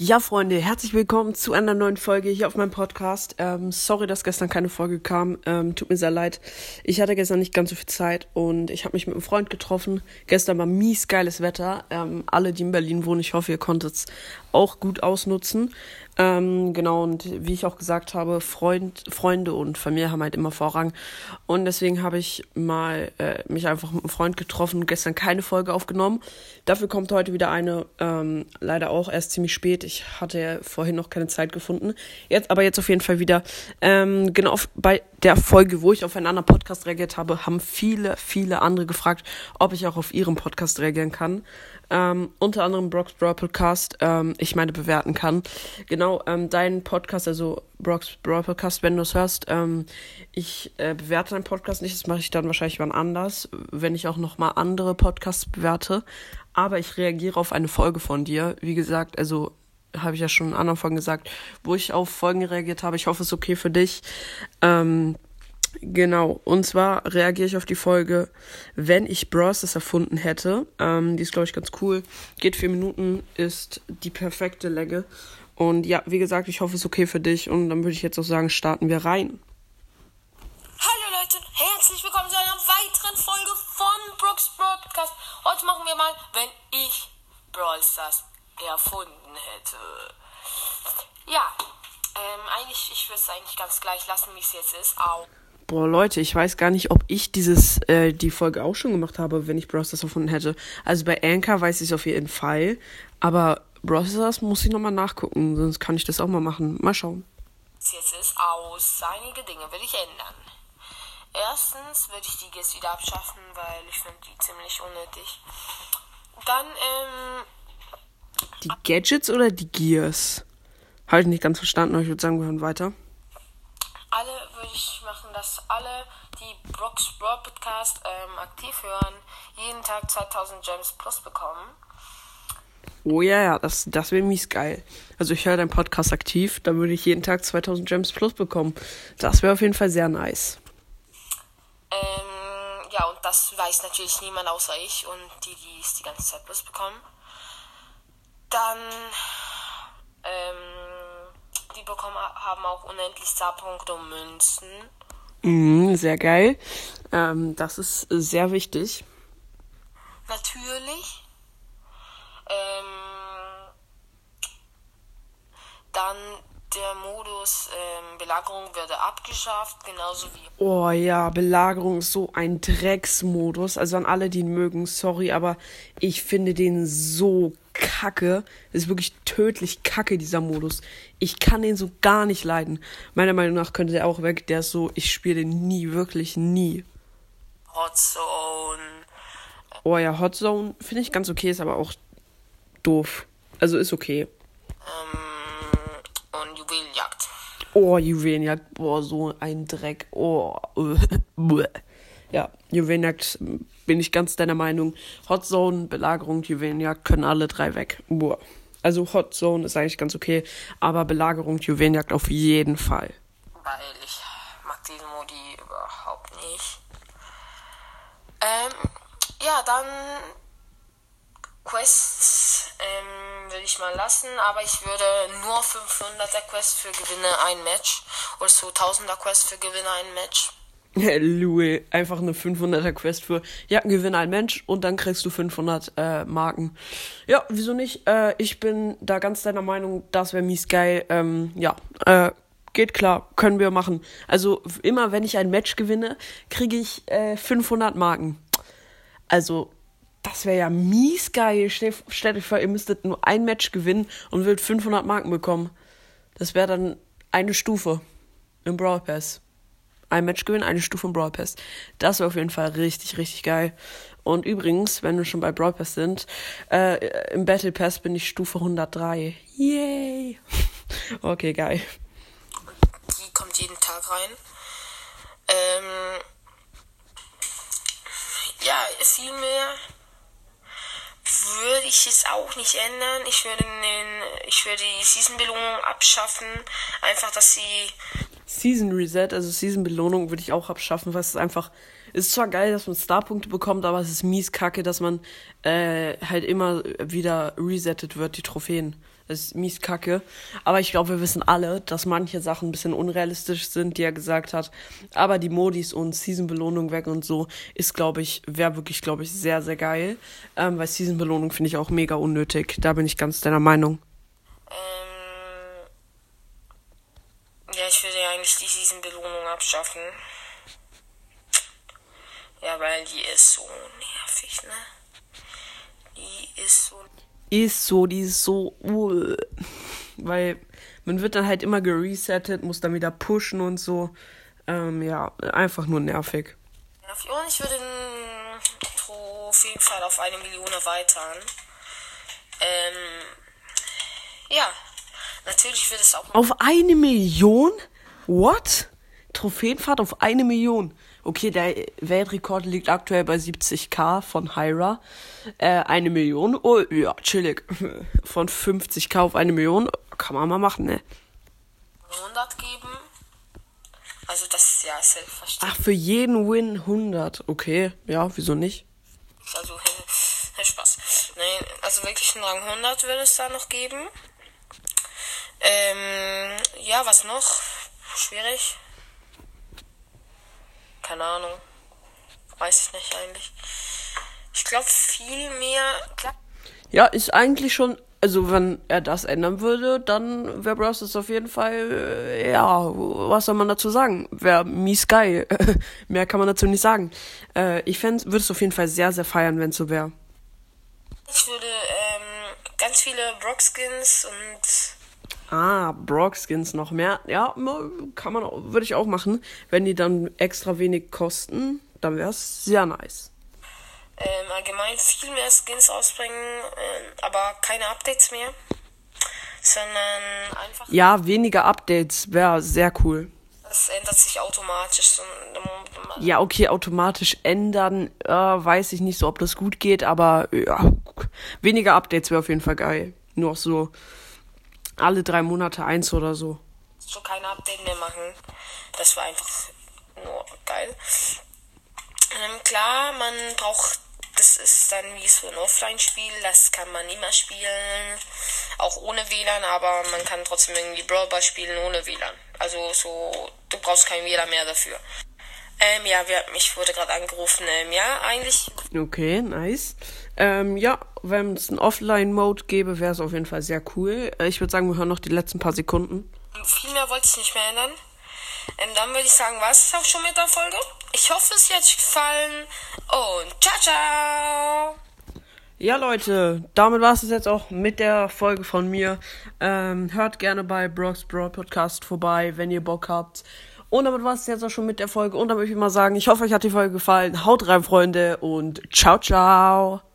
Ja, Freunde, herzlich willkommen zu einer neuen Folge hier auf meinem Podcast. Ähm, sorry, dass gestern keine Folge kam. Ähm, tut mir sehr leid. Ich hatte gestern nicht ganz so viel Zeit und ich habe mich mit einem Freund getroffen. Gestern war mies geiles Wetter. Ähm, alle, die in Berlin wohnen, ich hoffe, ihr konntet es auch gut ausnutzen. Ähm, genau, und wie ich auch gesagt habe, Freund, Freunde und Familie haben halt immer Vorrang. Und deswegen habe ich mal äh, mich einfach mit einem Freund getroffen, gestern keine Folge aufgenommen. Dafür kommt heute wieder eine, ähm, leider auch erst ziemlich spät. Ich hatte ja vorhin noch keine Zeit gefunden. Jetzt, aber jetzt auf jeden Fall wieder. Ähm, genau, bei der Folge, wo ich auf einen anderen Podcast reagiert habe, haben viele, viele andere gefragt, ob ich auch auf ihren Podcast reagieren kann. Ähm, unter anderem Brock's Brawl Podcast, ähm, ich meine, bewerten kann. Genau, ähm, dein Podcast, also Brock's Brawl Podcast, wenn du es hörst, ähm, ich äh, bewerte deinen Podcast nicht, das mache ich dann wahrscheinlich wann anders, wenn ich auch nochmal andere Podcasts bewerte. Aber ich reagiere auf eine Folge von dir. Wie gesagt, also habe ich ja schon in anderen Folgen gesagt, wo ich auf Folgen reagiert habe. Ich hoffe, es ist okay für dich. Ähm, Genau, und zwar reagiere ich auf die Folge, wenn ich Bros das erfunden hätte. Ähm, die ist, glaube ich, ganz cool. Geht vier Minuten, ist die perfekte Länge. Und ja, wie gesagt, ich hoffe, es ist okay für dich. Und dann würde ich jetzt auch sagen, starten wir rein. Hallo Leute, herzlich willkommen zu einer weiteren Folge von Brooks Brawl Podcast. Heute machen wir mal, wenn ich Brawl Stars erfunden hätte. Ja, ähm, eigentlich, ich würde es eigentlich ganz gleich lassen, wie es jetzt ist. Au. Boah, Leute, ich weiß gar nicht, ob ich dieses, äh, die Folge auch schon gemacht habe, wenn ich Browsers erfunden hätte. Also bei Anchor weiß ich es auf jeden Fall. Aber Browsers muss ich nochmal nachgucken, sonst kann ich das auch mal machen. Mal schauen. Jetzt ist aus. Einige Dinge will ich ändern. Erstens würde ich die Gis wieder abschaffen, weil ich finde die ziemlich unnötig. Dann, ähm. Die Gadgets oder die Gears? Habe ich nicht ganz verstanden, aber ich würde sagen, wir hören weiter ich machen, dass alle, die Brooks Brawl Podcast ähm, aktiv hören, jeden Tag 2000 Gems plus bekommen. Oh ja, ja, das, das wäre mies geil. Also ich höre deinen Podcast aktiv, da würde ich jeden Tag 2000 Gems plus bekommen. Das wäre auf jeden Fall sehr nice. Ähm, ja, und das weiß natürlich niemand außer ich und die, die es die ganze Zeit plus bekommen. Dann, ähm, die bekommen haben auch unendlich Starpunkte und Münzen. Mhm, sehr geil. Ähm, das ist sehr wichtig. Natürlich. Ähm, dann der Modus ähm, Belagerung würde abgeschafft, genauso wie. Oh ja, Belagerung ist so ein Drecksmodus. Also an alle, die ihn mögen, sorry, aber ich finde den so kacke. Das ist wirklich tödlich kacke, dieser Modus. Ich kann den so gar nicht leiden. Meiner Meinung nach könnte der auch weg. Der ist so, ich spiele den nie, wirklich nie. Hot Zone. Oh ja, Hot Zone finde ich ganz okay, ist aber auch doof. Also ist okay. Ähm, und Juwelenjagd. Oh, Juwelenjagd. Boah, so ein Dreck. Oh. ja, Juwelenjagd bin ich ganz deiner Meinung. Hot Zone, Belagerung, Juwelenjagd können alle drei weg. Boah. Also Hot Zone ist eigentlich ganz okay, aber Belagerung, Juwelenjagd auf jeden Fall. Weil ich mag diese Modi überhaupt nicht. Ähm, ja, dann Quests ähm, würde ich mal lassen, aber ich würde nur 500er Quest für Gewinne ein Match oder so 1000er Quest für Gewinne ein Match. Louis, einfach eine 500er Quest für, ja, gewinne ein Mensch und dann kriegst du 500 äh, Marken. Ja, wieso nicht? Äh, ich bin da ganz deiner Meinung, das wäre mies geil. Ähm, ja, äh, geht klar, können wir machen. Also immer wenn ich ein Match gewinne, kriege ich äh, 500 Marken. Also das wäre ja mies geil. Stellt euch vor, ihr müsstet nur ein Match gewinnen und würdet 500 Marken bekommen. Das wäre dann eine Stufe im Brawl Pass ein Match gewinnen, eine Stufe im Brawl Pass. Das wäre auf jeden Fall richtig, richtig geil. Und übrigens, wenn wir schon bei Brawl Pass sind, äh, im Battle Pass bin ich Stufe 103. Yay! okay, geil. Die kommt jeden Tag rein. Ähm, ja, viel mehr würde ich es auch nicht ändern. Ich würde den, ich würde die Season-Belohnung abschaffen. Einfach, dass sie Season Reset, also Season Belohnung würde ich auch abschaffen, weil es ist einfach, ist zwar geil, dass man Starpunkte bekommt, aber es ist mies kacke, dass man äh, halt immer wieder resettet wird, die Trophäen. Das ist mies kacke. Aber ich glaube, wir wissen alle, dass manche Sachen ein bisschen unrealistisch sind, die er gesagt hat. Aber die Modis und Season-Belohnung weg und so ist, glaube ich, wäre wirklich, glaube ich, sehr, sehr geil. Ähm, weil Season-Belohnung finde ich auch mega unnötig. Da bin ich ganz deiner Meinung. Ähm, ja, ich würde ja eigentlich die Season-Belohnung abschaffen. Ja, weil die ist so nervig, ne? Die ist so. Ist so, die ist so. Uh, weil man wird dann halt immer geresettet, muss dann wieder pushen und so. Ähm, ja, einfach nur nervig. Und ich würde den Trophäenpfad auf eine Million erweitern. Ähm, ja, natürlich wird es auch. Auf eine Million? What? Trophäenfahrt auf eine Million. Okay, der Weltrekord liegt aktuell bei 70k von Hyra. Äh, eine Million. Oh, ja, chillig. Von 50k auf eine Million kann man mal machen, ne? 100 geben. Also das ist ja selbstverständlich. Ach, für jeden Win 100. Okay, ja, wieso nicht? Also, Spaß. Nein, also wirklich einen Rang 100 würde es da noch geben. Ähm, ja, was noch? Schwierig. Keine Ahnung. Weiß ich nicht eigentlich. Ich glaube viel mehr. Ja, ist eigentlich schon. Also, wenn er das ändern würde, dann wäre Bros. das auf jeden Fall. Äh, ja, was soll man dazu sagen? Wäre mies geil. Mehr kann man dazu nicht sagen. Äh, ich würde es auf jeden Fall sehr, sehr feiern, wenn es so wäre. Ich würde ähm, ganz viele Brock-Skins und Ah, Brock-Skins noch mehr. Ja, kann man, würde ich auch machen. Wenn die dann extra wenig kosten, dann wäre es sehr nice. Ähm, allgemein viel mehr Skins ausbringen, ähm, aber keine Updates mehr. Sondern einfach. Ja, weniger Updates wäre sehr cool. Das ändert sich automatisch. Ja, okay, automatisch ändern, äh, weiß ich nicht so, ob das gut geht, aber ja, weniger Updates wäre auf jeden Fall geil. Nur so alle drei Monate eins oder so. So keine Update mehr machen. Das war einfach nur geil. Ähm, klar, man braucht, das ist dann wie so ein Offline-Spiel, das kann man immer spielen, auch ohne WLAN, aber man kann trotzdem irgendwie Brawl Ball spielen ohne WLAN. Also so, du brauchst kein WLAN mehr dafür. Ähm, ja, wir, mich wurde gerade angerufen. Ähm, ja, eigentlich. Okay, nice. Ähm, ja, wenn es einen Offline-Mode gäbe, wäre es auf jeden Fall sehr cool. Äh, ich würde sagen, wir hören noch die letzten paar Sekunden. Viel mehr wollte ich nicht mehr ändern. Ähm, dann würde ich sagen, was ist auch schon mit der Folge? Ich hoffe, es hat euch gefallen. Und ciao, ciao! Ja, Leute, damit war es jetzt auch mit der Folge von mir. Ähm, hört gerne bei Brooks Broad Podcast vorbei, wenn ihr Bock habt. Und damit war es jetzt auch schon mit der Folge. Und dann würde ich mal sagen, ich hoffe, euch hat die Folge gefallen. Haut rein, Freunde, und ciao, ciao.